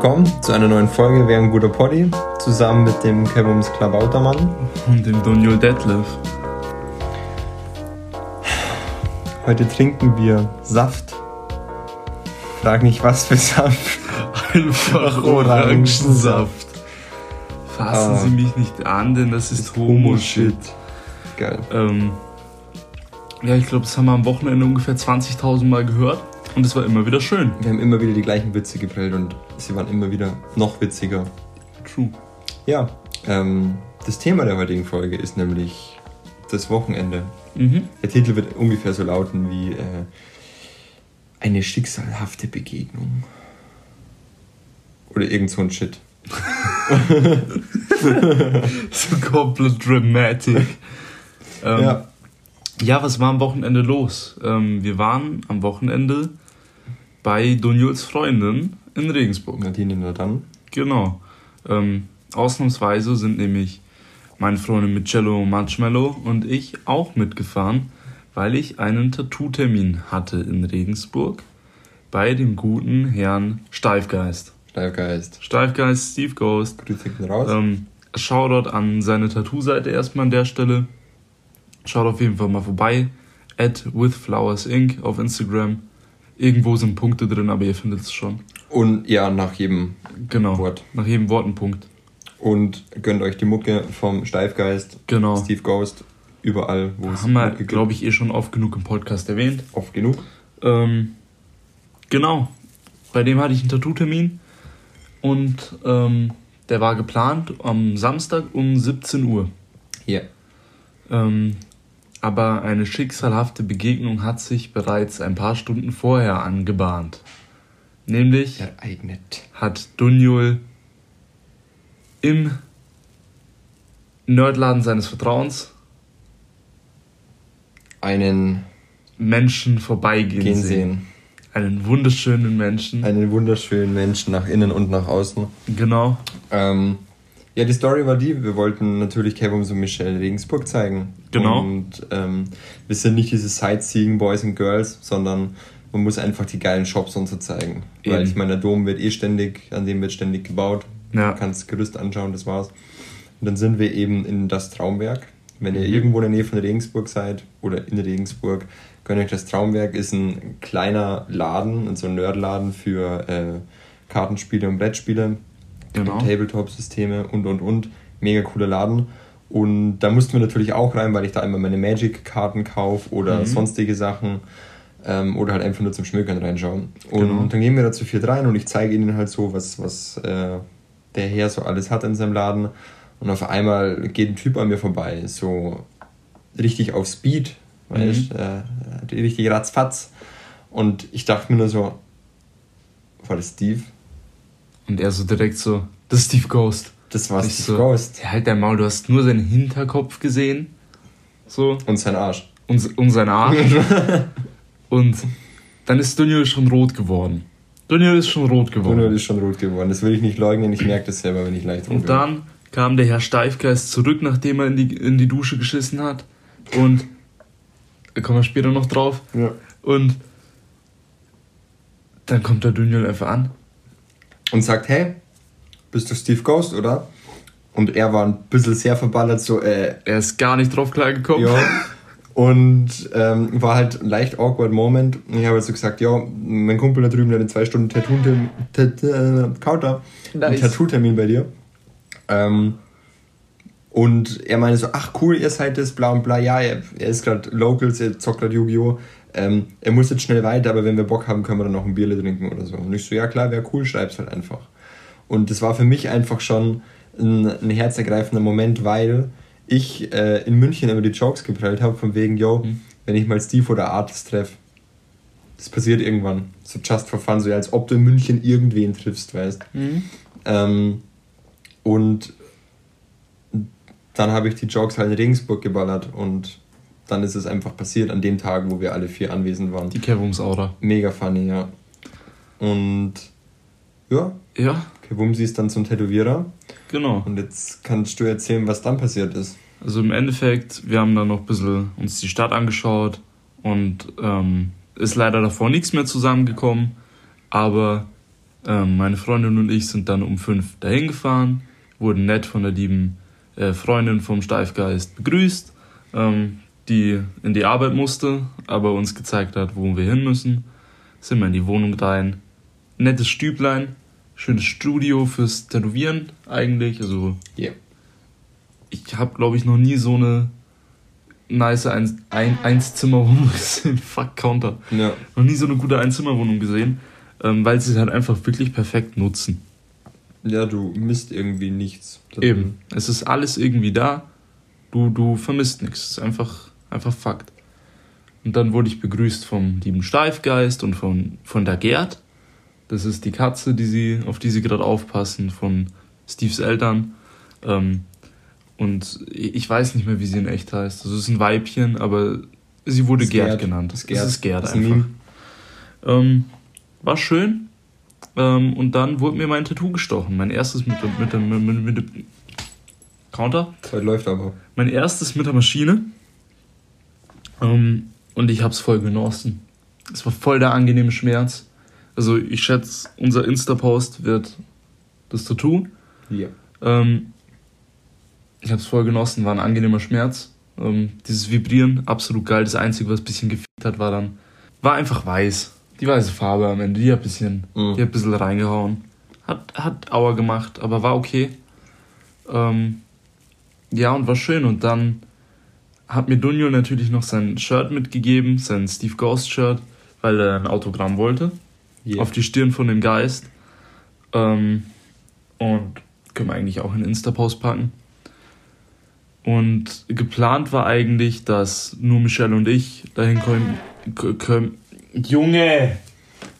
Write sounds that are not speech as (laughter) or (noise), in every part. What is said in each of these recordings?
Willkommen zu einer neuen Folge Wer ein guter Poddy, zusammen mit dem Kevums Klabautermann. Und dem Daniel Detlef. Heute trinken wir Saft. Frag nicht was für Saft. Einfach (laughs) Orangensaft. Fassen Ah. Sie mich nicht an, denn das ist Homo-Shit. Geil. Ähm, ja, ich glaube, das haben wir am Wochenende ungefähr 20.000 Mal gehört. Und es war immer wieder schön. Wir haben immer wieder die gleichen Witze geprellt und sie waren immer wieder noch witziger. True. Ja, ähm, das Thema der heutigen Folge ist nämlich das Wochenende. Mhm. Der Titel wird ungefähr so lauten wie äh, eine schicksalhafte Begegnung. Oder irgend so ein Shit. (laughs) So komplett dramatic. ähm, Ja. ja, was war am Wochenende los? Ähm, wir waren am Wochenende bei Daniels Freundin in Regensburg. Nadine nur dann. Genau. Ähm, ausnahmsweise sind nämlich meine Freundin Michello Marshmallow und ich auch mitgefahren, weil ich einen Tattoo-Termin hatte in Regensburg bei dem guten Herrn Steifgeist. Steifgeist. Steifgeist Steve Ghost. Grüße raus. Ähm, Shoutout an seine Tattoo-Seite erstmal an der Stelle. Schaut auf jeden Fall mal vorbei. At withflowersinc auf Instagram. Irgendwo sind Punkte drin, aber ihr findet es schon. Und ja, nach jedem Genau. Wort. Nach jedem Wort ein Punkt. Und gönnt euch die Mucke vom Steifgeist, Genau. Steve Ghost, überall, wo es Haben wir, glaube ich, eh schon oft genug im Podcast erwähnt. Oft genug. Ähm, genau. Bei dem hatte ich einen Tattoo-Termin und ähm, der war geplant am Samstag um 17 Uhr. Hier. Ähm, aber eine schicksalhafte Begegnung hat sich bereits ein paar Stunden vorher angebahnt. Nämlich Ereignet. hat Dunjul im Nerdladen seines Vertrauens Einen Menschen vorbeigehen gehen sehen. sehen. Einen wunderschönen Menschen. Einen wunderschönen Menschen nach innen und nach außen. Genau. Ähm, ja, die Story war die, wir wollten natürlich Kevums und Michelle Regensburg zeigen. Genau. Und ähm, wir sind nicht diese Sightseeing Boys and Girls, sondern man muss einfach die geilen Shops und so zeigen. Weil Eben. ich meine, der Dom wird eh ständig, an dem wird ständig gebaut. Ja. Du kannst Gerüst anschauen, das war's. Und dann sind wir eben in das Traumwerk. Wenn ihr Mhm. irgendwo in der Nähe von Regensburg seid oder in Regensburg, gönnt euch das Traumwerk. Ist ein kleiner Laden, so ein Nerdladen für äh, Kartenspiele und Brettspiele. Genau. Tabletop-Systeme und und und. Mega cooler Laden. Und da mussten wir natürlich auch rein, weil ich da immer meine Magic-Karten kaufe oder Mhm. sonstige Sachen. Ähm, oder halt einfach nur zum Schmökern reinschauen. Und Genau. dann gehen wir da zu viert rein und ich zeige ihnen halt so, was, was äh, der Herr so alles hat in seinem Laden. Und auf einmal geht ein Typ an mir vorbei, so richtig auf Speed, weißt äh, richtig ratzfatz. Und ich dachte mir nur so, war das Steve? Und er so direkt so, das ist Steve Ghost. Das war Steve so, Ghost. Ja, halt dein Maul, du hast nur seinen Hinterkopf gesehen. So. Und sein Arsch. Und, und sein Arsch. (laughs) und dann ist Dunjul schon rot geworden. Dunjul ist schon rot geworden. Bruno ist schon rot geworden. Das will ich nicht leugnen. Ich merke das selber, wenn ich leicht rot Und dann kam der Herr Steifgeist zurück, nachdem er in die, in die Dusche geschissen hat. Und da kommen wir später noch drauf. Ja. Und dann kommt der Dunjul einfach an. Und sagt, hey, bist du Steve Ghost, oder? Und er war ein bisschen sehr verballert, so, äh, Er ist gar nicht drauf klargekommen. ja. Und ähm, war halt ein leicht awkward Moment. Und ich habe halt so gesagt, ja, mein Kumpel da drüben der hat in zwei Stunden Tattoo-Termin, Tat- äh, Nice. Tattoo-Termin bei dir. Ähm, und er meinte so, ach cool, ihr seid das, bla und bla. Ja, er, er ist gerade Locals, er zockt gerade Yu-Gi-Oh! Ähm, er muss jetzt schnell weiter, aber wenn wir Bock haben, können wir dann noch ein Bierle trinken oder so. Und ich so, ja klar, wäre cool, schreib's halt einfach. Und das war für mich einfach schon ein, ein herzergreifender Moment, weil ich äh, in München immer die Jokes geprellt habe, von wegen, yo, Mhm. wenn ich mal Steve oder Artis treffe, das passiert irgendwann. So just for fun, so als ob du in München irgendwen triffst, weißt Mhm. ähm, Und dann habe ich die Jokes halt in Regensburg geballert und dann ist es einfach passiert an dem Tag, wo wir alle vier anwesend waren. Die Kevums-Aura. Mega funny, ja. Und ja, Ja, Kewumsi ist dann zum Tätowierer. genau. Und jetzt kannst du erzählen, was dann passiert ist. Also im Endeffekt, wir haben dann noch ein bisschen uns die Stadt angeschaut und ähm, ist leider davor nichts mehr zusammengekommen. Aber Ähm, meine Freundin und ich sind dann um fünf dahin gefahren, wurden nett von der lieben äh, Freundin vom Steifgeist begrüßt, ähm, die in die Arbeit musste, aber uns gezeigt hat, wo wir hin müssen. Sind wir in die Wohnung rein. Nettes Stüblein, schönes Studio fürs Tätowieren eigentlich. Also Yeah. ich habe, glaube ich, noch nie so eine nice Ein- Ein- Einzimmerwohnung (laughs) gesehen. Fuck, Counter. Ja. Noch nie so eine gute Einzimmerwohnung gesehen, ähm, weil sie es halt einfach wirklich perfekt nutzen. Ja, du misst irgendwie nichts. Eben. Es ist alles irgendwie da. Du, du vermisst nichts. Es ist einfach, einfach Fakt. Und dann wurde ich begrüßt vom lieben Steifgeist und von, von der Gerd. Das ist die Katze, die sie, auf die sie gerade aufpassen, von Steves Eltern. Ähm, und ich weiß nicht mehr, wie sie in echt heißt. Also es ist ein Weibchen, aber sie wurde Gerd, Gerd. genannt. Das Gerd. Das ist Gerd Das einfach. Ähm, war schön. Ähm, und dann wurde mir mein Tattoo gestochen. Mein erstes mit, der- mit, mit, mit, mit der Counter. Heute läuft aber. Mein erstes mit der Maschine. Ähm, und ich hab's voll genossen. Es war voll der angenehme Schmerz. Also ich schätze, unser Insta-Post wird das Tattoo. Ja. Ähm, ich hab's voll genossen, war ein angenehmer Schmerz. Ähm, dieses Vibrieren, absolut geil. Das Einzige, was ein bisschen gefickt hat, war dann, war einfach weiß. Die weiße Farbe am Ende, die hat ein bisschen, Mhm. die hat ein bisschen reingehauen. Hat, hat Aua gemacht, aber war okay. Ja, und war schön. Und dann hat mir Dunjo natürlich noch sein Shirt mitgegeben, sein Steve Ghost Shirt, weil er ein Autogramm wollte Yeah. auf die Stirn von dem Geist. Ähm, und können wir eigentlich auch in Insta-Post packen. Und geplant war eigentlich, dass nur Michelle und ich dahin kommen. Junge!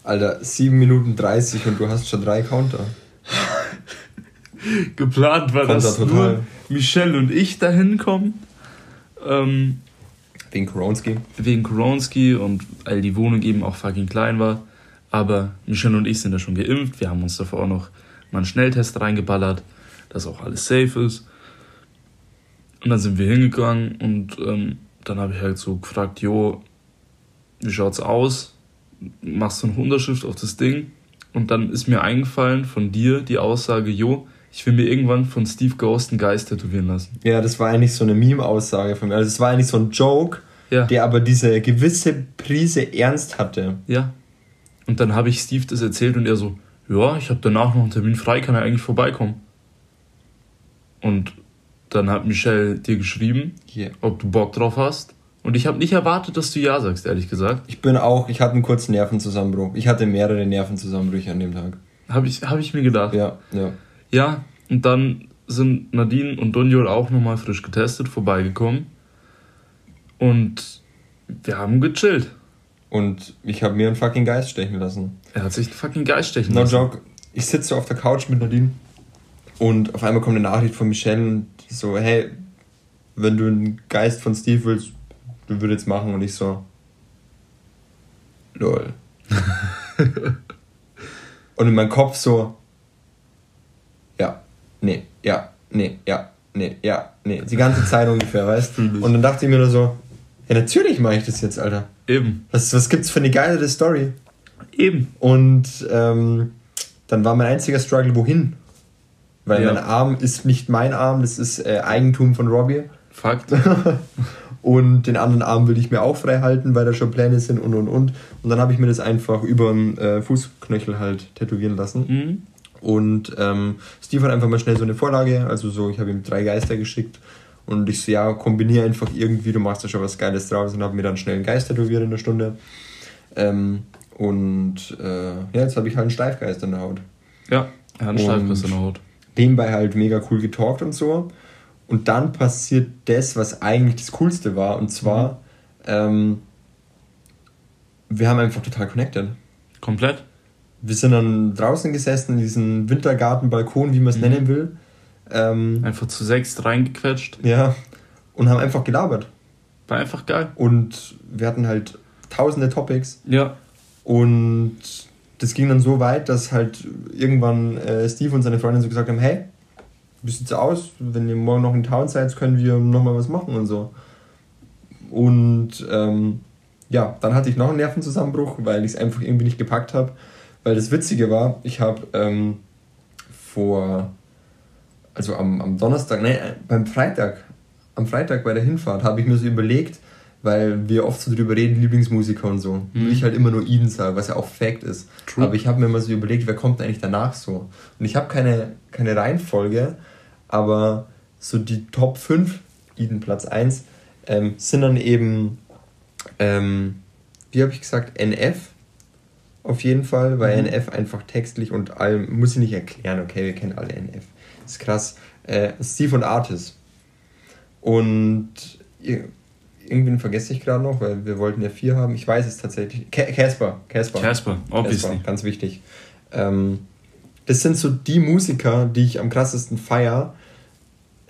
Alter, 7 Minuten 30 und du hast schon drei Counter. (laughs) Geplant war, Kommt dass da total. nur Michelle und ich dahin kommen. Ähm, Wegen Koronski. wegen Koronski und weil die Wohnung eben auch fucking klein war. Aber Michelle und ich sind ja schon geimpft. Wir haben uns davor auch noch mal einen Schnelltest reingeballert, dass auch alles safe ist. Und dann sind wir hingegangen und ähm, dann habe ich halt so gefragt, jo, wie schaut's aus? Machst du eine Unterschrift auf das Ding? Und dann ist mir eingefallen von dir die Aussage, jo, ich will mir irgendwann von Steve Ghost einen Geist tätowieren lassen. Ja, das war eigentlich so eine Meme-Aussage von mir. Also es war eigentlich so ein Joke, Ja. der aber diese gewisse Prise Ernst hatte. Ja. Und dann habe ich Steve das erzählt und er so, ja, ich habe danach noch einen Termin frei, kann er eigentlich vorbeikommen. Und dann hat Michelle dir geschrieben, Hier. ob du Bock drauf hast. Und ich habe nicht erwartet, dass du ja sagst, ehrlich gesagt. Ich bin auch, ich hatte einen kurzen Nervenzusammenbruch. Ich hatte mehrere Nervenzusammenbrüche an dem Tag. Habe ich, hab ich mir gedacht. Ja, ja. Ja, und dann sind Nadine und Donjol auch nochmal frisch getestet, vorbeigekommen. Und wir haben gechillt. Und ich habe mir einen fucking Geist stechen lassen. Er hat sich einen fucking Geist stechen No lassen. joke. Ich sitze so auf der Couch mit Nadine und auf einmal kommt eine Nachricht von Michelle und die so, hey, wenn du einen Geist von Steve willst, du würdest machen und ich so, lol. (laughs) und in meinem Kopf so, ja, nee, ja, nee, ja, nee, ja, nee, die ganze Zeit ungefähr, weißt ich. Und dann dachte ich mir nur so, ja, natürlich mache ich das jetzt, Alter. Eben. Was, was gibt's für eine geilere Story? Eben. Und ähm, dann war mein einziger Struggle, wohin? Weil Ja. mein Arm ist nicht mein Arm, das ist äh, Eigentum von Robbie. Fakt. (laughs) Und den anderen Arm will ich mir auch frei halten, weil da schon Pläne sind und und und. Und dann habe ich mir das einfach über den äh, Fußknöchel halt tätowieren lassen. Mhm. Und ähm, Steve hat einfach mal schnell so eine Vorlage, also so, ich habe ihm drei Geister geschickt. Und ich so, ja, kombiniere einfach irgendwie, du machst da schon was Geiles draus und habe mir dann schnell einen Geist tätowiert in einer Stunde. Ähm, und äh, ja, jetzt habe ich halt einen Steifgeist in der Haut. Ja, er hat einen Steifriss in der Haut. nebenbei halt mega cool getalkt und so. Und dann passiert das, was eigentlich das Coolste war. Und zwar, ähm, wir haben einfach total connected. Komplett? Wir sind dann draußen gesessen in diesem Wintergartenbalkon, wie man es Mhm. nennen will. Ähm, Einfach zu sechs reingequetscht. ja. Und haben einfach gelabert. War einfach geil. Und wir hatten halt tausende Topics. Ja. Und das ging dann so weit, dass halt irgendwann äh, Steve und seine Freundin so gesagt haben, hey, wie sieht's aus? Wenn ihr morgen noch in Town seid, können wir nochmal was machen und so. Und ähm, ja, dann hatte ich noch einen Nervenzusammenbruch, weil ich es einfach irgendwie nicht gepackt habe, weil das Witzige war, ich habe ähm, vor, also am, am Donnerstag, nein, beim Freitag, am Freitag bei der Hinfahrt habe ich mir so überlegt, weil wir oft so drüber reden, Lieblingsmusiker und so. Mhm. Und ich halt immer nur ihn sage, was ja auch Fact ist. True. Aber ich habe mir mal so überlegt, wer kommt eigentlich danach so. Und ich habe keine, keine Reihenfolge, aber so die Top 5, Eden Platz 1, ähm, sind dann eben, ähm, wie habe ich gesagt, NF auf jeden Fall, weil mhm. NF einfach textlich und allem, muss ich nicht erklären, okay, wir kennen alle NF. Das ist krass. Äh, Steve und Artis. Und irgendwen vergesse ich gerade noch, weil wir wollten ja vier haben. Ich weiß es tatsächlich. Casper. Casper. Casper, obviously. Ganz wichtig. Ähm, das sind so die Musiker, die ich am krassesten feier.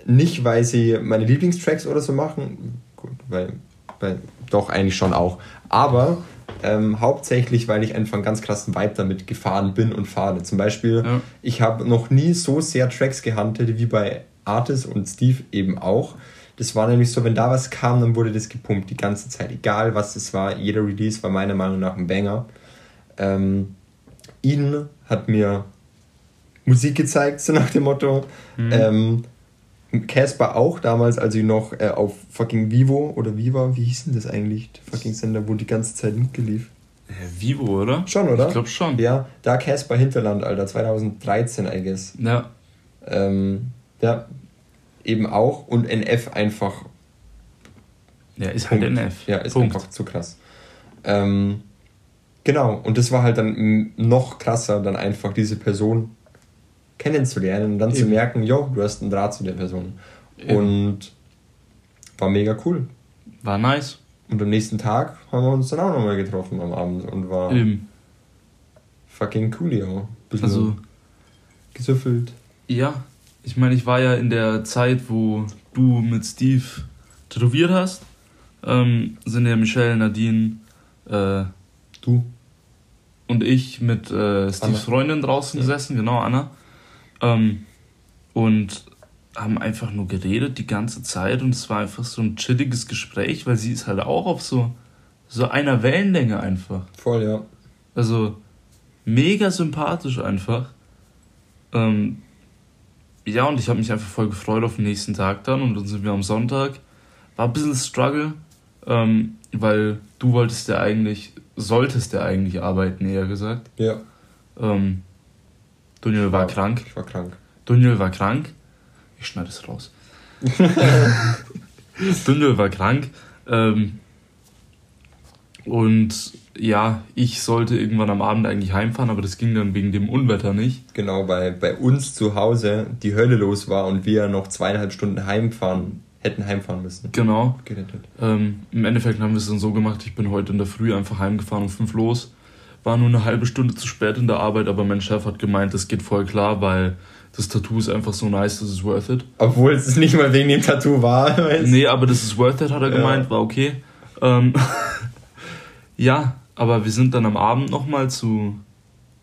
Nicht, weil sie meine Lieblingstracks oder so machen. Gut, weil, weil doch eigentlich schon auch. Aber ähm, hauptsächlich, weil ich einfach einen ganz krassen Vibe damit gefahren bin und fahre. Zum Beispiel, ja. ich habe noch nie so sehr Tracks gehandelt wie bei Artis und Steve eben auch. Das war nämlich so, wenn da was kam, dann wurde das gepumpt die ganze Zeit. Egal was es war, jeder Release war meiner Meinung nach ein Banger. Ähm, Eden hat mir Musik gezeigt, so nach dem Motto. Mhm. Ähm, Casper auch damals, als ich noch äh, auf fucking Vivo oder Viva, wie hieß denn das eigentlich, der fucking Sender, wo die ganze Zeit mitgelief? Äh, Vivo, oder? Schon, oder? Ich glaube schon. Ja, da Casper Hinterland, Alter, 2013, I guess. Ja. Ähm, ja, eben auch und NF einfach. Ja, ist halt Punkt. halt NF. Ja, ist Punkt. einfach zu krass. Ähm, genau, und das war halt dann noch krasser, dann einfach diese Person kennenzulernen und dann Eben. zu merken, jo, du hast einen Draht zu der Person. Eben. Und war mega cool. War nice. Und am nächsten Tag haben wir uns dann auch nochmal getroffen am Abend und war Eben. fucking cool, ja. Bisschen also gesüffelt. Ja, ich meine, ich war ja in der Zeit, wo du mit Steve tätowiert hast. Ähm, sind ja Michelle, Nadine, äh, du und ich mit äh, Steves. Freundin draußen ja. gesessen, genau, Anna. Ähm, und haben einfach nur geredet die ganze Zeit und es war einfach so ein chilliges Gespräch, weil sie ist halt auch auf so, so einer Wellenlänge einfach. Voll, ja. Also mega sympathisch einfach. Ähm, ja, und ich habe mich einfach voll gefreut auf den nächsten Tag dann und dann sind wir am Sonntag. War ein bisschen Struggle, ähm, weil du wolltest ja eigentlich, solltest ja eigentlich arbeiten, eher gesagt. Ja. Ähm, Daniel war, war, krank. Ich war krank. Daniel war krank. Ich schneide es raus. (laughs) Daniel war krank. Ähm, und ja, ich sollte irgendwann am Abend eigentlich heimfahren, aber das ging dann wegen dem Unwetter nicht. Genau, weil bei uns zu Hause die Hölle los war und wir noch zweieinhalb Stunden heimfahren, hätten heimfahren müssen. Genau. Ähm, Im Endeffekt haben wir es dann so gemacht, ich bin heute in der Früh einfach heimgefahren um fünf los. War nur eine halbe Stunde zu spät in der Arbeit, aber mein Chef hat gemeint, das geht voll klar, weil das Tattoo ist einfach so nice, das ist worth it. Obwohl es nicht mal wegen dem Tattoo war. (laughs) Weißt? Nee, aber das ist worth it, hat er gemeint, ja. war okay. Ähm, (laughs) ja, aber wir sind dann am Abend nochmal zu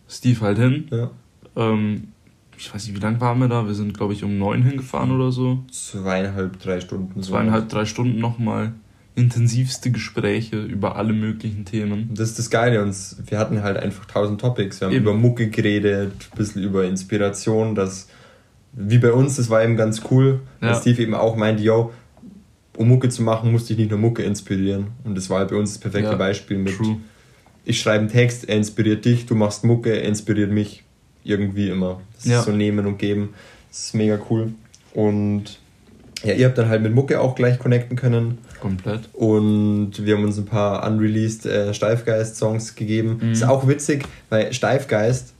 Steve halt hin. Ja. Ähm, ich weiß nicht, wie lange waren wir da? Wir sind, glaube ich, um neun hingefahren oder so. Zweieinhalb, drei Stunden. Zweieinhalb, drei Stunden nochmal. Intensivste Gespräche über alle möglichen Themen. Das ist das Geile. Und wir hatten halt einfach tausend Topics. Wir haben eben. über Mucke geredet, ein bisschen über Inspiration. Das, wie bei uns, das war eben ganz cool. Ja. Dass Steve eben auch meinte, yo, um Mucke zu machen, musste ich nicht nur Mucke inspirieren. Und das war halt bei uns das perfekte ja, Beispiel mit. True ich schreibe einen Text, er inspiriert dich, du machst Mucke, er inspiriert mich. Irgendwie immer. Das ja. ist so nehmen und geben. Das ist mega cool. Und ja, ihr habt dann halt mit Mucke auch gleich connecten können. Komplett. Und wir haben uns ein paar unreleased äh, Steifgeist-Songs gegeben. Mhm. Ist auch witzig, weil Steifgeist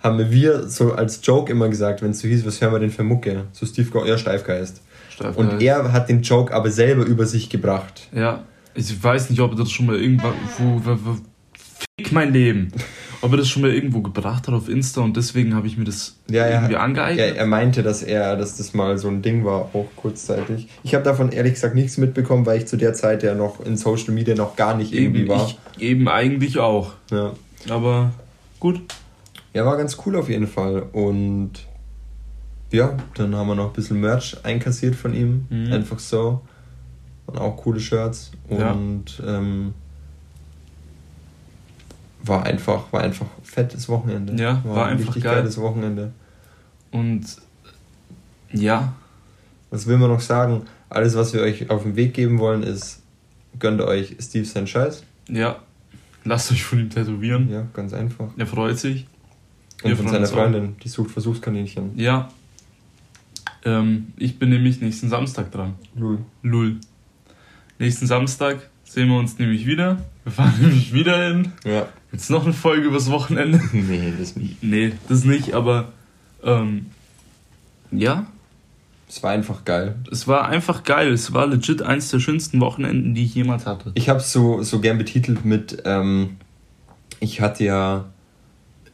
haben wir so als Joke immer gesagt, wenn es so hieß, was hören wir denn für Mucke? So Steve Go, ja, Steifgeist. Steifgeist. Und er hat den Joke aber selber über sich gebracht. Ja, ich weiß nicht, ob er das schon mal irgendwann, Fick mein Leben. Ob er das schon mal irgendwo gebracht hat auf Insta und deswegen habe ich mir das ja, irgendwie angeeignet. Ja, er meinte, dass er, dass das mal so ein Ding war, auch kurzzeitig. Ich habe davon ehrlich gesagt nichts mitbekommen, weil ich zu der Zeit ja noch in Social Media noch gar nicht eben, irgendwie war. Ich eben eigentlich auch. Ja. Aber gut. Ja, war ganz cool auf jeden Fall. Und ja, dann haben wir noch ein bisschen Merch einkassiert von ihm. Mhm. Einfach so. Und auch coole Shirts. Und ja. ähm, war einfach, war einfach fettes Wochenende. Ja, war, war ein einfach richtig geil. geiles Wochenende. Und ja. Was will man noch sagen? Alles, was wir euch auf den Weg geben wollen, ist, gönnt euch Steve seinen Scheiß. Ja. Lasst euch von ihm tätowieren. Ja, ganz einfach. Er freut sich. Und Wir von seiner. Freundin, die sucht Versuchskaninchen. Ja. Ähm, ich bin nämlich nächsten Samstag dran. Lul. Lull. Nächsten Samstag sehen wir uns nämlich wieder. Wir fahren (laughs) nämlich wieder hin. Ja. Jetzt noch eine Folge übers Wochenende. (laughs) Nee, das nicht. Nee, das nicht, aber ähm, ja, Es war einfach geil. es war einfach geil. Es war legit eins der schönsten Wochenenden, die ich jemals hatte. Ich habe so, so gern betitelt mit, ähm, ich hatte ja,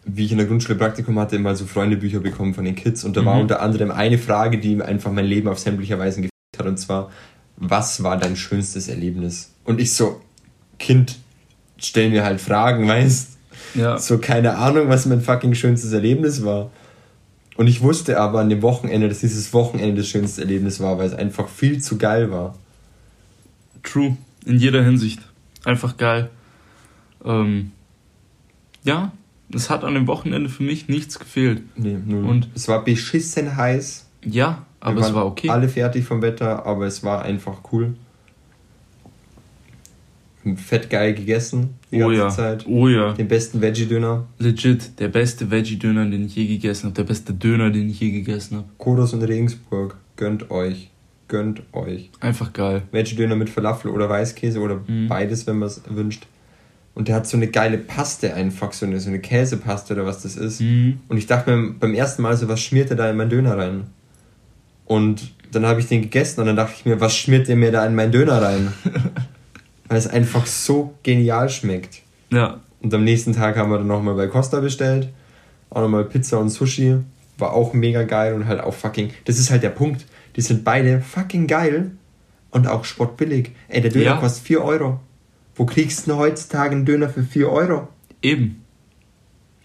wie ich in der Grundschule Praktikum hatte, mal so Freundebücher bekommen von den Kids und da war Mhm. unter anderem eine Frage, die einfach mein Leben auf sämtliche Weisen gefickt hat und zwar, was war dein schönstes Erlebnis? Und ich so, Kind, stell mir halt Fragen, weißt Ja, So keine Ahnung, was mein fucking schönstes Erlebnis war. Und ich wusste aber an dem Wochenende, dass dieses Wochenende das schönste Erlebnis war, weil es einfach viel zu geil war. true. In jeder Hinsicht. Einfach geil. Ähm, ja, es hat an dem Wochenende für mich nichts gefehlt. Nee, null. Und- es war beschissen heiß. Ja, aber Wir es war okay. Alle fertig vom Wetter, aber es war einfach cool. Fett geil gegessen die oh ganze ja, Zeit. oh ja. Den besten Veggie-Döner. Legit, der beste Veggie-Döner, den ich je gegessen habe. Der beste Döner, den ich je gegessen habe. Kodos und Regensburg. Gönnt euch. Gönnt euch. Einfach geil. Veggie-Döner mit Falafel oder Weißkäse oder Mhm. beides, wenn man es wünscht. Und der hat so eine geile Paste einfach, so eine, so eine Käsepaste oder was das ist. Mhm. Und ich dachte mir beim ersten Mal so, was schmiert der da in meinen Döner rein? Und dann habe ich den gegessen und dann dachte ich mir, was schmiert der mir da in meinen Döner rein? (laughs) Weil es einfach so genial schmeckt. Ja, Und am nächsten Tag haben wir dann nochmal bei Costa bestellt. Auch nochmal Pizza und Sushi. War auch mega geil und halt auch fucking. Das ist halt der Punkt. Die sind beide fucking geil und auch spottbillig. Ey, der Döner Ja. kostet 4 Euro. Wo kriegst du denn heutzutage einen Döner für 4 Euro? eben.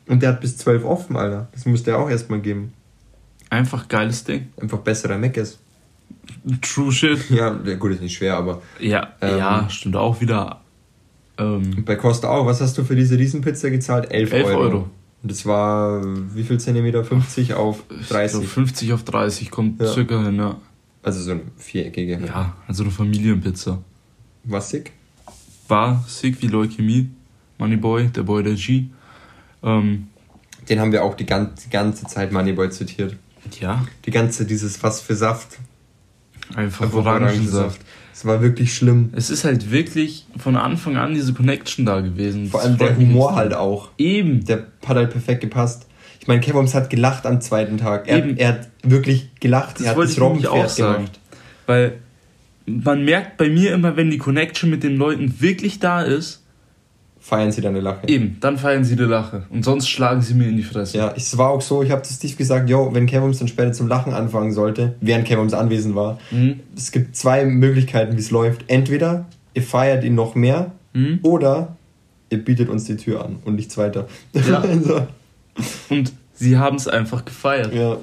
Und der hat bis 12 offen, Alter. Das muss der auch erstmal geben. Einfach geiles Ding. Einfach besserer Mac ist. True shit. Ja, gut, ist nicht schwer, aber. Ja, Ähm. ja, stimmt auch wieder. Ähm, Bei Costa auch. Was hast du für diese Riesenpizza gezahlt? 11, 11 Euro. Euro. Und das war wie viel Zentimeter? 50 auf ich 30. glaub, 50 auf 30 kommt Ja. circa hin, ja. Also so eine viereckige. Ja, also eine Familienpizza. War sick. War sick wie Leukämie. Moneyboy, der Boy der G. Ähm, Den haben wir auch die ganze, die ganze Zeit Moneyboy zitiert. ja, Die ganze, dieses was für Saft. Einfach Orangensaft. Es war wirklich schlimm. Es ist halt wirklich von Anfang an diese Connection da gewesen. Vor allem der Humor halt auch. Eben. Der hat halt perfekt gepasst. Ich meine, Kevoms hat gelacht am zweiten Tag. Er, Eben. er hat wirklich gelacht. Das er hat wollte das ich auch sagen. gemacht. Weil man merkt bei mir immer, wenn die Connection mit den Leuten wirklich da ist, Feiern sie deine Lache. eben, dann feiern sie die Lache. Und sonst schlagen sie mir in die Fresse. Ja, es war auch so, ich habe zu Steve gesagt, yo, wenn Kevoms dann später zum Lachen anfangen sollte, während Kevoms anwesend war, Mhm. es gibt zwei Möglichkeiten, wie es läuft. Entweder ihr feiert ihn noch mehr Mhm. oder ihr bietet uns die Tür an und nichts weiter. Ja. (laughs) also, Und sie haben es einfach gefeiert. ja.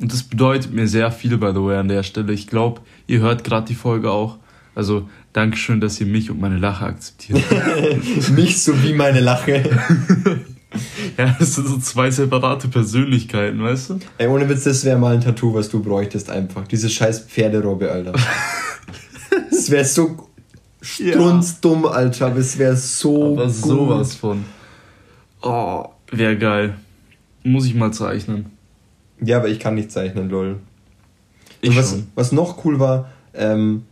Und das bedeutet mir sehr viel, by the way, an der Stelle. Ich glaube, ihr hört gerade die Folge auch. Also, Dankeschön, dass ihr mich und meine Lache akzeptiert. (laughs) Mich sowie meine Lache. (laughs) ja, das sind so zwei separate Persönlichkeiten, weißt du? Ey, ohne Witz, das wäre mal ein Tattoo, was du bräuchtest einfach. Diese scheiß Pferderobbe, Alter. (laughs) Das wäre so strunzdumm, Alter, aber es wäre so Aber gut. sowas von. Oh, wäre geil. Muss ich mal zeichnen. Ja, aber ich kann nicht zeichnen, lol. Ich Und was, schon. was noch cool war, ähm,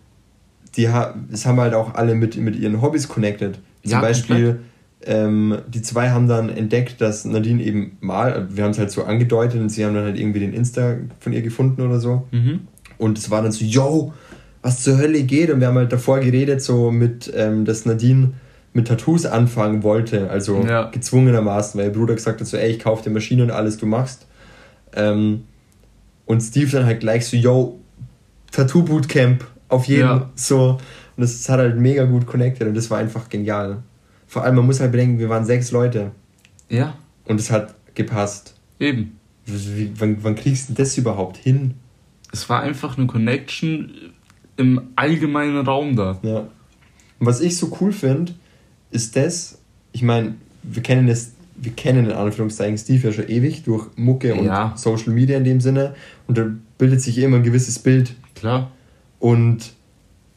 die ha es haben halt auch alle mit, mit ihren Hobbys connected. Zum Ja, Beispiel, ähm, die zwei haben dann entdeckt, dass Nadine eben mal, wir haben es halt so angedeutet und sie haben dann halt irgendwie den Insta von ihr gefunden oder so. Mhm. Und es war dann so, yo, was zur Hölle geht? Und wir haben halt davor geredet, so mit, ähm, dass Nadine mit Tattoos anfangen wollte, also Ja. gezwungenermaßen, weil ihr Bruder gesagt hat, so, ey, ich kauf dir Maschine und alles, du machst. Ähm, und Steve dann halt gleich so, yo, Tattoo-Bootcamp, auf jeden Ja. so. Und das hat halt mega gut connected und das war einfach genial. Vor allem, man muss halt bedenken, wir waren sechs Leute Ja, und es hat gepasst. eben. Wie, wann, wann kriegst du das überhaupt hin? Es war einfach eine Connection im allgemeinen Raum da. Ja. Und was ich so cool finde, ist das, ich meine, wir kennen es, wir kennen in Anführungszeichen Steve ja schon ewig durch Mucke und Ja. Social Media in dem Sinne. Und da bildet sich immer ein gewisses Bild. Klar. Und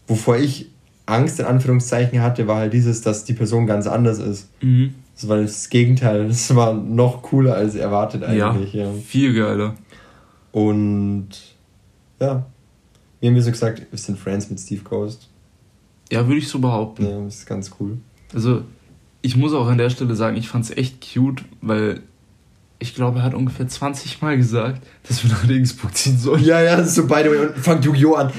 wovor ich Angst in Anführungszeichen hatte, war halt dieses, dass die Person ganz anders ist. Mhm. Das war das Gegenteil. Das war noch cooler als erwartet Ja, eigentlich. Ja. viel geiler. Und ja, wir haben ja so gesagt, wir sind Friends mit Steve Coast. Ja, würde ich so behaupten. Ja, das ist ganz cool. Also, ich muss auch an der Stelle sagen, ich fand es echt cute, weil ich glaube, er hat ungefähr 20 Mal gesagt, dass wir nach Regensburg ziehen sollen. Ja, ja, so by the way. Und fangt Yu-Gi-Oh! an.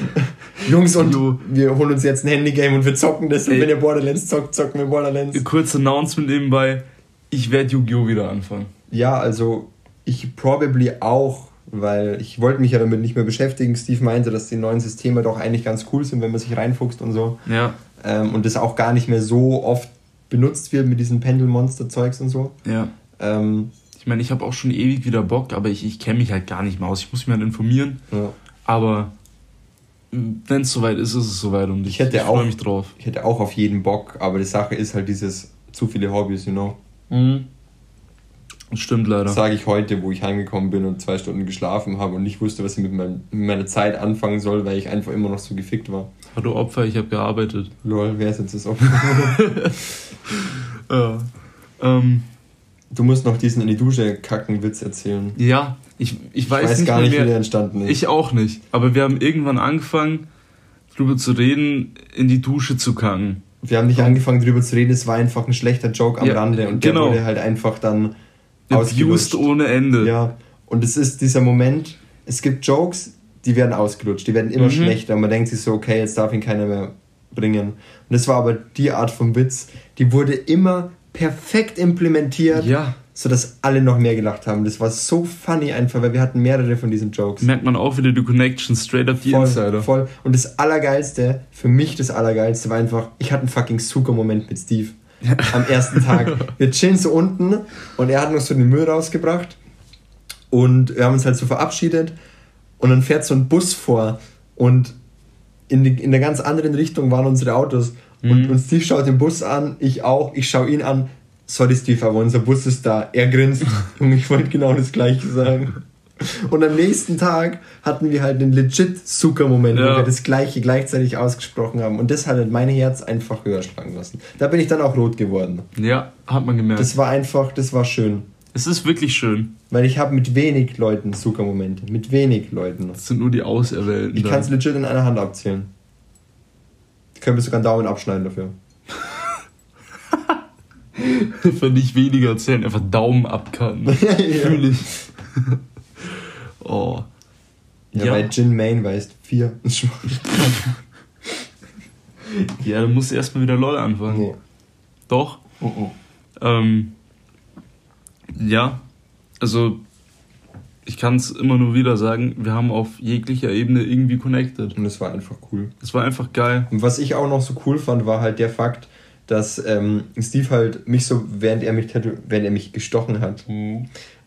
Jungs, und Jo. wir holen uns jetzt ein Handygame und wir zocken das. Und Ey. wenn ihr Borderlands zockt, zocken wir Borderlands. Kurz Announcement nebenbei, ich werde Yu-Gi-Oh! wieder anfangen. Ja, also ich probably auch, weil ich wollte mich ja damit nicht mehr beschäftigen. Steve meinte, dass die neuen Systeme doch eigentlich ganz cool sind, wenn man sich reinfuchst und so. Ja, Ähm, und das auch gar nicht mehr so oft benutzt wird mit diesen Pendelmonster-Zeugs und so. ja. Ähm, Ich meine, ich habe auch schon ewig wieder Bock, aber ich, ich kenne mich halt gar nicht mehr aus. Ich muss mich halt informieren. ja. Aber wenn es soweit ist, ist es soweit und ich, Ich hätte ich auch- freue mich drauf. Ich hätte auch auf jeden Bock, aber die Sache ist halt dieses zu viele Hobbys, you know. Das stimmt leider. Sage ich heute, wo ich heimgekommen bin und zwei Stunden geschlafen habe und nicht wusste, was ich mit, meinem, mit meiner Zeit anfangen soll, weil ich einfach immer noch so gefickt war. Hallo Opfer, ich habe gearbeitet. Lol, wer ist jetzt das Opfer? (laughs) Ja. Ähm, Du musst noch diesen in die Dusche kacken Witz erzählen. ja, ich, ich Ich weiß, weiß, nicht gar nicht, wie der entstanden ist. Ich auch nicht. Aber wir haben irgendwann angefangen, drüber zu reden, in die Dusche zu kacken. Wir haben nicht angefangen drüber zu reden, es war einfach ein schlechter Joke am Ja, Rande und genau. der wurde halt einfach dann Abused ohne Ende. Ja, und es ist dieser Moment, es gibt Jokes, die werden ausgelutscht, die werden immer Mhm. schlechter und man denkt sich so, okay, jetzt darf ihn keiner mehr bringen. Und das war aber die Art von Witz, die wurde immer perfekt implementiert, Ja. sodass alle noch mehr gelacht haben. Das war so funny einfach, weil wir hatten mehrere von diesen Jokes. Merkt man auch wieder die Connection, straight up die Voll, Insider. voll. Und das Allergeilste, für mich das Allergeilste war einfach, ich hatte einen fucking Zucker-Moment mit Steve. (laughs) Am ersten Tag. Wir chillen so unten und er hat noch so den Müll rausgebracht und wir haben uns halt so verabschiedet und dann fährt so ein Bus vor und in, die, in der ganz anderen Richtung waren unsere Autos und, Mhm. und Steve schaut den Bus an, ich auch, ich schaue ihn an. Sorry Steve, aber unser Bus ist da. Er grinst (laughs) und ich wollte genau das gleiche sagen. Und am nächsten Tag hatten wir halt einen legit Zucker-Moment, Ja. wo wir das gleiche gleichzeitig ausgesprochen haben. Und das hat halt mein Herz einfach höher schlagen lassen. Da bin ich dann auch rot geworden. Ja, hat man gemerkt. Das war einfach, das war schön. es ist wirklich schön. Weil ich habe mit wenig Leuten Zucker-Momente. Mit wenig Leuten. Das sind nur die Auserwählten. Ich kann es legit in einer Hand abzählen. Ich könnte mir sogar einen Daumen abschneiden dafür. (laughs) Für nicht weniger erzählen, einfach Daumen abkacken. (laughs) Ja. Fühl ich. (laughs) oh. Ja, Ja. bei Jin Main weißt vier. Ja, dann musst du erstmal wieder LOL anfangen. nee. Doch. Oh, oh. Ähm, ja, also ich kann es immer nur wieder sagen, wir haben auf jeglicher Ebene irgendwie connected. Und es war einfach cool. Es war einfach geil. Und was ich auch noch so cool fand, war halt der Fakt, dass ähm, Steve halt mich so, während er mich, während er mich gestochen hat,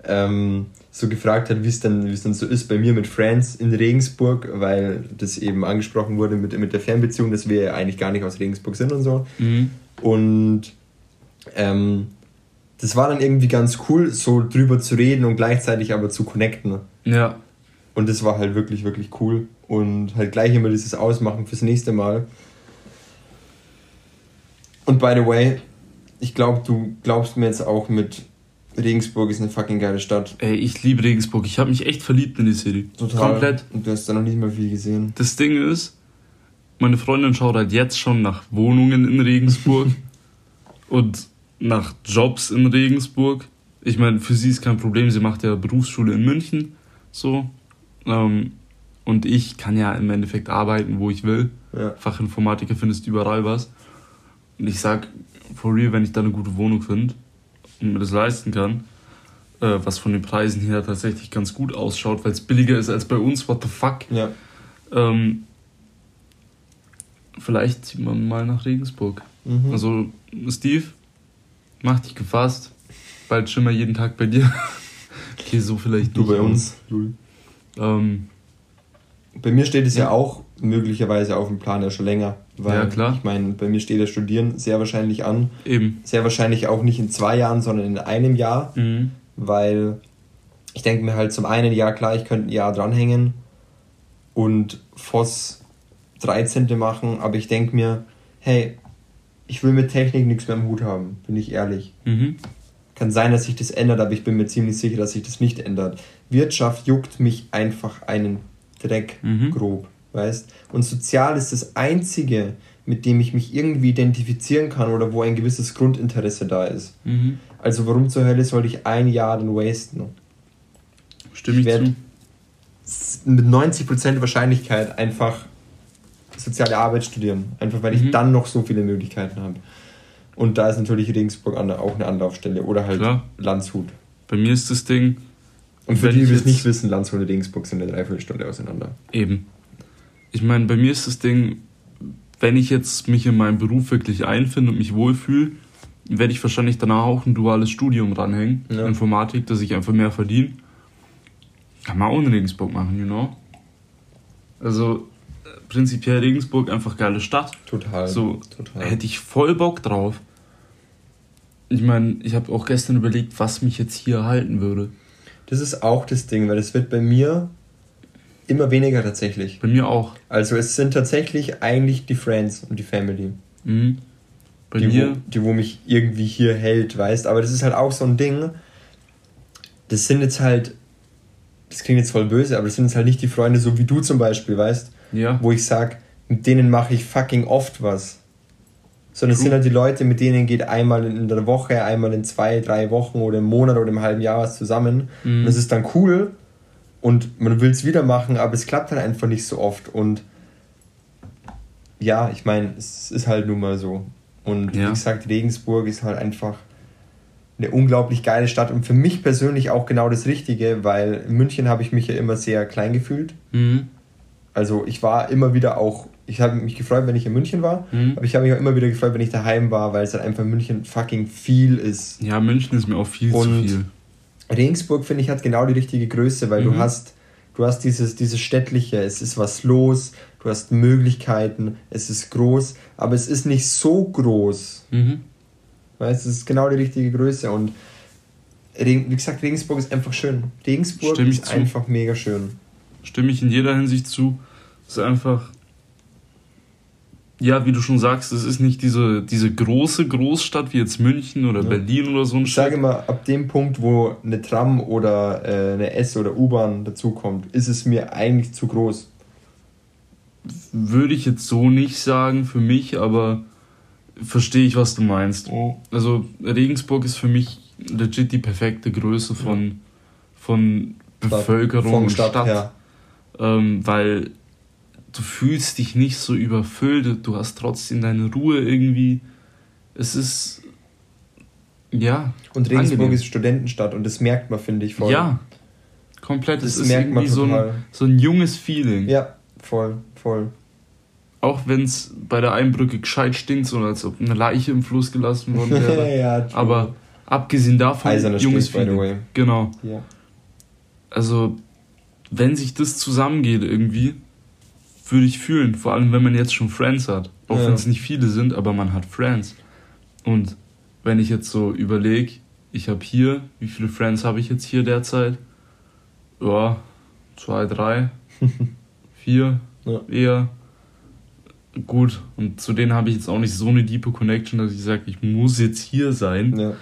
ähm, so gefragt hat, wie es denn, wie es so ist bei mir mit Friends in Regensburg, weil das eben angesprochen wurde mit, mit der Fernbeziehung, dass wir ja eigentlich gar nicht aus Regensburg sind und so. Mhm. Und ähm, das war dann irgendwie ganz cool, so drüber zu reden und gleichzeitig aber zu connecten. Ja, Und das war halt wirklich, wirklich cool. Und halt gleich immer dieses Ausmachen fürs nächste Mal. Und by the way, ich glaube, du glaubst mir jetzt auch mit Regensburg ist eine fucking geile Stadt. ey, ich liebe Regensburg. Ich habe mich echt verliebt in die City. Komplett. Und du hast da noch nicht mal viel gesehen. Das Ding ist, meine Freundin schaut halt jetzt schon nach Wohnungen in Regensburg (laughs) und nach Jobs in Regensburg. Ich meine, für sie ist kein Problem, sie macht ja Berufsschule in München, so. Ähm, und ich kann ja im Endeffekt arbeiten, wo ich will. Ja. Fachinformatiker findest überall was. Und ich sag, for real, wenn ich da eine gute Wohnung finde und mir das leisten kann, äh, was von den Preisen her tatsächlich ganz gut ausschaut, weil es billiger ist als bei uns, what the fuck. Ja. Ähm, vielleicht zieht man mal nach Regensburg. Mhm. Also, Steve, mach dich gefasst. Bald schimmer jeden Tag bei dir. (laughs) okay, so vielleicht du nicht, bei uns. Ähm, Bei mir steht es ja, Ja. auch möglicherweise auf dem Plan ja schon länger. Weil Ja, klar. ich meine, bei mir steht das Studieren sehr wahrscheinlich an. Eben. Sehr wahrscheinlich auch nicht in zwei Jahren, sondern in einem Jahr. Mhm. Weil ich denke mir halt zum einen, ja klar, ich könnte ein Jahr dranhängen und FOS 13. machen, aber ich denke mir, hey, ich will mit Technik nichts mehr am Hut haben, bin ich ehrlich. Mhm. Kann sein, dass sich das ändert, aber ich bin mir ziemlich sicher, dass sich das nicht ändert. Wirtschaft juckt mich einfach einen Dreck Mhm. grob, weißt? Und sozial ist das einzige, mit dem ich mich irgendwie identifizieren kann oder wo ein gewisses Grundinteresse da ist. Mhm. Also warum zur Hölle sollte ich ein Jahr dann wasten? Stimme ich, Ich werd- zu. S- Mit 90% Wahrscheinlichkeit einfach soziale Arbeit studieren. Einfach weil ich Mhm. dann noch so viele Möglichkeiten habe. Und da ist natürlich Regensburg auch eine Anlaufstelle. Oder halt Klar. Landshut. Bei mir ist das Ding. Und für die, ich die es nicht wissen, Landshut und Regensburg sind eine Dreiviertelstunde auseinander. Eben. Ich meine, bei mir ist das Ding, wenn ich jetzt mich in meinem Beruf wirklich einfinde und mich wohlfühle, werde ich wahrscheinlich danach auch ein duales Studium ranhängen. Ja. Informatik, dass ich einfach mehr verdiene. Kann man auch in Regensburg machen, you know? Also, prinzipiell Regensburg einfach geile Stadt. Total. So, total. hätte ich voll Bock drauf. Ich meine, ich habe auch gestern überlegt, was mich jetzt hier halten würde. Das ist auch das Ding, weil es wird bei mir immer weniger tatsächlich. Bei mir auch. Also es sind tatsächlich eigentlich die Friends und die Family. Mhm. Bei die, mir, wo, die, wo mich irgendwie hier hält, weißt. Aber das ist halt auch so ein Ding. Das sind jetzt halt, das klingt jetzt voll böse, aber das sind jetzt halt nicht die Freunde, so wie du zum Beispiel, weißt. Ja. Wo ich sag, mit denen mache ich fucking oft was. Sondern es sind halt die Leute, mit denen geht einmal in der Woche, einmal in zwei, drei Wochen oder im Monat oder im halben Jahr was zusammen. Mhm. Und das ist dann cool und man will es wieder machen, aber es klappt halt einfach nicht so oft. Und ja, ich meine, es ist halt nun mal so. Und Ja. wie gesagt, Regensburg ist halt einfach eine unglaublich geile Stadt und für mich persönlich auch genau das Richtige, weil in München habe ich mich ja immer sehr klein gefühlt. Mhm. Also ich war immer wieder auch, ich habe mich gefreut, wenn ich in München war, Mhm. aber ich habe mich auch immer wieder gefreut, wenn ich daheim war, weil es halt einfach in München fucking viel ist. Ja, München ist mir auch viel zu Und- viel. Regensburg finde ich hat genau die richtige Größe, weil du Mhm. hast du hast dieses dieses städtliche, es ist was los, du hast Möglichkeiten, es ist groß, aber es ist nicht so groß. Mhm. Weißt, es ist genau die richtige Größe und wie gesagt, Regensburg ist einfach schön. Regensburg Stimme ist zu. einfach mega schön. Stimme ich in jeder Hinsicht zu. Es ist einfach. Ja, wie du schon sagst, es ist nicht diese, diese große Großstadt wie jetzt München oder Ja. Berlin oder so ein Ich sage immer, ab dem Punkt, wo eine Tram oder äh, eine S- oder U-Bahn dazukommt, ist es mir eigentlich zu groß. Würde ich jetzt so nicht sagen für mich, aber verstehe ich, was du meinst. Also Regensburg ist für mich legit die perfekte Größe von, von Bevölkerung Von und Stadt Stadt. her. Ähm, weil du fühlst dich nicht so überfüllt, du hast trotzdem deine Ruhe irgendwie. Es ist ja Und Regensburg angenehm. ist Studentenstadt und das merkt man, finde ich, voll. ja komplett. Das es ist merkt man irgendwie so ein, so ein junges Feeling. Ja, voll, voll. Auch wenn es bei der einen Brücke gescheit stinkt, so als ob eine Leiche im Fluss gelassen worden (laughs) wäre. ja. Aber abgesehen davon, Eiserner junges the Feeling. Genau. Ja. Also, wenn sich das zusammengeht irgendwie, würde ich fühlen. Vor allem, wenn man jetzt schon Friends hat. Auch Ja. wenn es nicht viele sind, aber man hat Friends. Und wenn ich jetzt so überlege, ich habe hier, wie viele Friends habe ich jetzt hier derzeit? Ja, zwei, drei, (laughs) vier, Ja. eher. Gut, und zu denen habe ich jetzt auch nicht so eine diepe Connection, dass ich sage, ich muss jetzt hier sein. ja.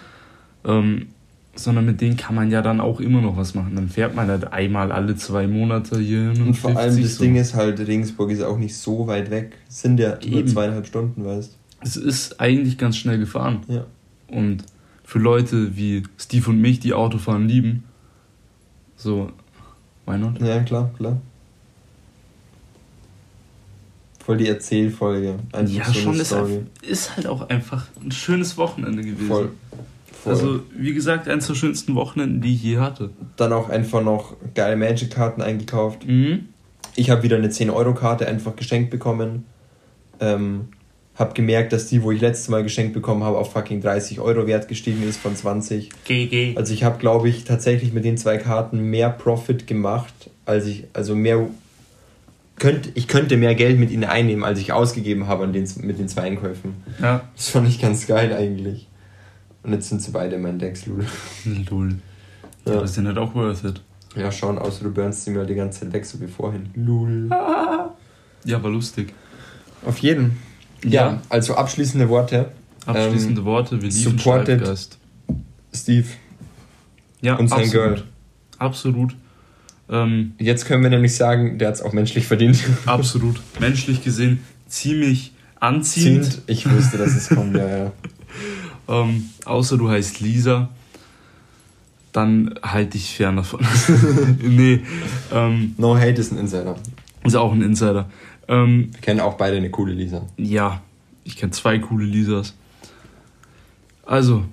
Ähm, sondern mit denen kann man ja dann auch immer noch was machen. Dann fährt man halt einmal alle zwei Monate hier hin und, Und vor allem das so. Ding ist halt, Regensburg ist auch nicht so weit weg. Es sind ja nur Eben. zweieinhalb Stunden, weißt Es ist eigentlich ganz schnell gefahren. Ja. Und für Leute wie Steve und mich, die Autofahren lieben, so, why not? Ja, klar, klar. Voll die Erzählfolge. Einfach Ja, so schon, ist, ist halt auch einfach ein schönes Wochenende gewesen. Voll. Voll. Also, wie gesagt, eines der schönsten Wochenenden, die ich je hatte. Dann auch einfach noch geile Magic-Karten eingekauft. Mhm. Ich habe wieder eine 10-Euro-Karte einfach geschenkt bekommen. Ähm, hab gemerkt, dass die, wo ich letztes Mal geschenkt bekommen habe, auf fucking 30 Euro wert gestiegen ist von 20. GG. Also ich habe, glaube ich, tatsächlich mit den zwei Karten mehr Profit gemacht, als ich, also mehr könnte, ich könnte mehr Geld mit ihnen einnehmen, als ich ausgegeben habe an den, mit den zwei Einkäufen. Ja. Das fand ich ganz geil eigentlich. Und jetzt sind sie beide in meinen Decks, Lul. (laughs) Lul. Ja. Ja. Das ist ja nicht auch worth it. Ja, schon, außer du burnst sie mir die ganze Zeit weg, so wie vorhin. Lul. (laughs) Ja, war lustig. Auf jeden. Ja, also abschließende Worte. Abschließende Ähm, Worte, wir lieben supported- Schreibgeist. Steve Ja, und sein absolut. Girl. Absolut. Ähm, Jetzt können wir nämlich sagen, der hat es auch menschlich verdient. (laughs) absolut. Menschlich gesehen ziemlich anziehend. Ziehend. Ich wusste, dass es kommt, ja, ja. Ähm, außer du heißt Lisa, dann halt dich fern davon. (laughs) nee, ähm, No Hate ist ein Insider. ist auch ein Insider. Ähm, Wir kennen auch beide eine coole Lisa. ja, ich kenne zwei coole Lisas. Also,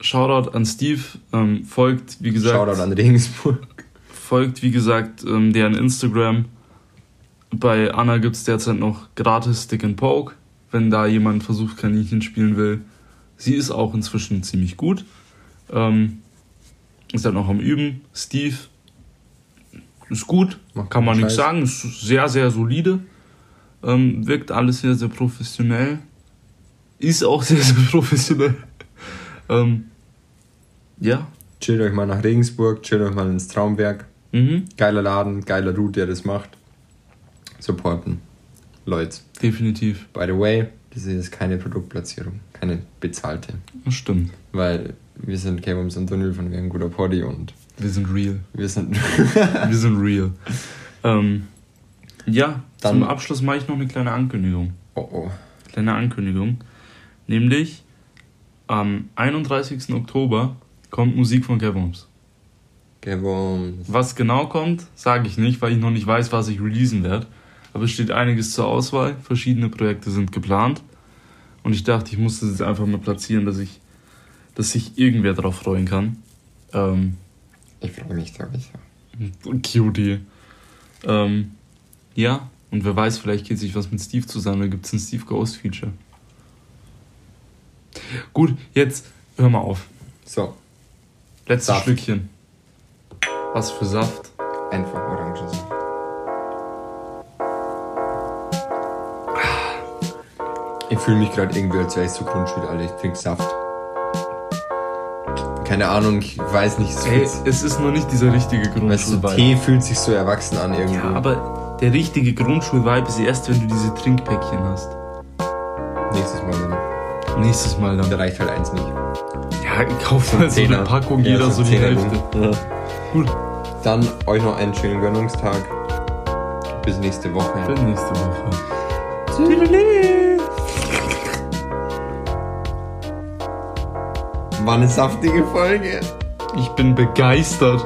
Shoutout an Steve, ähm, folgt, wie gesagt, Shoutout an Regensburg. folgt, wie gesagt, ähm, deren Instagram. Bei Anna gibt es derzeit noch gratis Stick and Poke, wenn da jemand versucht, Kaninchen spielen will. Sie ist auch inzwischen ziemlich gut. Ähm, ist halt noch am Üben. Steve ist gut, Macht kann man nichts sagen. Ist sehr, sehr solide. Ähm, wirkt alles sehr, sehr professionell. Ist auch (laughs) sehr, sehr professionell. ähm, ja. Chillt euch mal nach Regensburg, chillt euch mal ins Traumwerk. Mhm. Geiler Laden, geiler Dude, der das macht. Supporten. Leute. Definitiv. By the way, das ist keine Produktplatzierung, keine bezahlte. Das stimmt. Weil wir sind K-Bombs und Tunnel von ein guter Poddy und Wir sind real. wir sind. (laughs) (laughs) Wir sind real. Ähm, ja, Dann- zum Abschluss mache ich noch eine kleine Ankündigung. oh oh. Kleine Ankündigung. Nämlich am 31. Oktober kommt Musik von Kevons. K-Bombs. Was genau kommt, sage ich nicht, weil ich noch nicht weiß, was ich releasen werde. Aber es steht einiges zur Auswahl. Verschiedene Projekte sind geplant. Und ich dachte, ich muss das jetzt einfach mal platzieren, dass ich, dass sich irgendwer darauf freuen kann. Ähm, Ich freue mich, ich. Cutie. Ähm, ja, und wer weiß, vielleicht geht sich was mit Steve zusammen, da gibt es ein Steve Ghost Feature. Gut, jetzt hör mal auf. So, Letztes Saft. Schlückchen. Was für Saft. einfach Orangensaft. Ich fühle mich gerade irgendwie, als wäre ich so Grundschule, Alter. Ich trinke Saft. Keine Ahnung, ich weiß nicht. Es Ey, es ist noch nicht dieser richtige weißt du, Grundschul-Vibe. Tee fühlt sich so erwachsen an irgendwie. Ja, aber der richtige Grundschul-Vibe ist erst, wenn du diese Trinkpäckchen hast. Nächstes Mal dann. Nächstes Mal Da dann. reicht halt eins nicht. Ja, kauf mal so eine. Packung, Ja, jeder so die Hälfte. Ja. Gut, Dann euch noch einen schönen Gönnungstag. Bis nächste Woche. bis nächste Woche. War eine saftige Folge. Ich bin begeistert.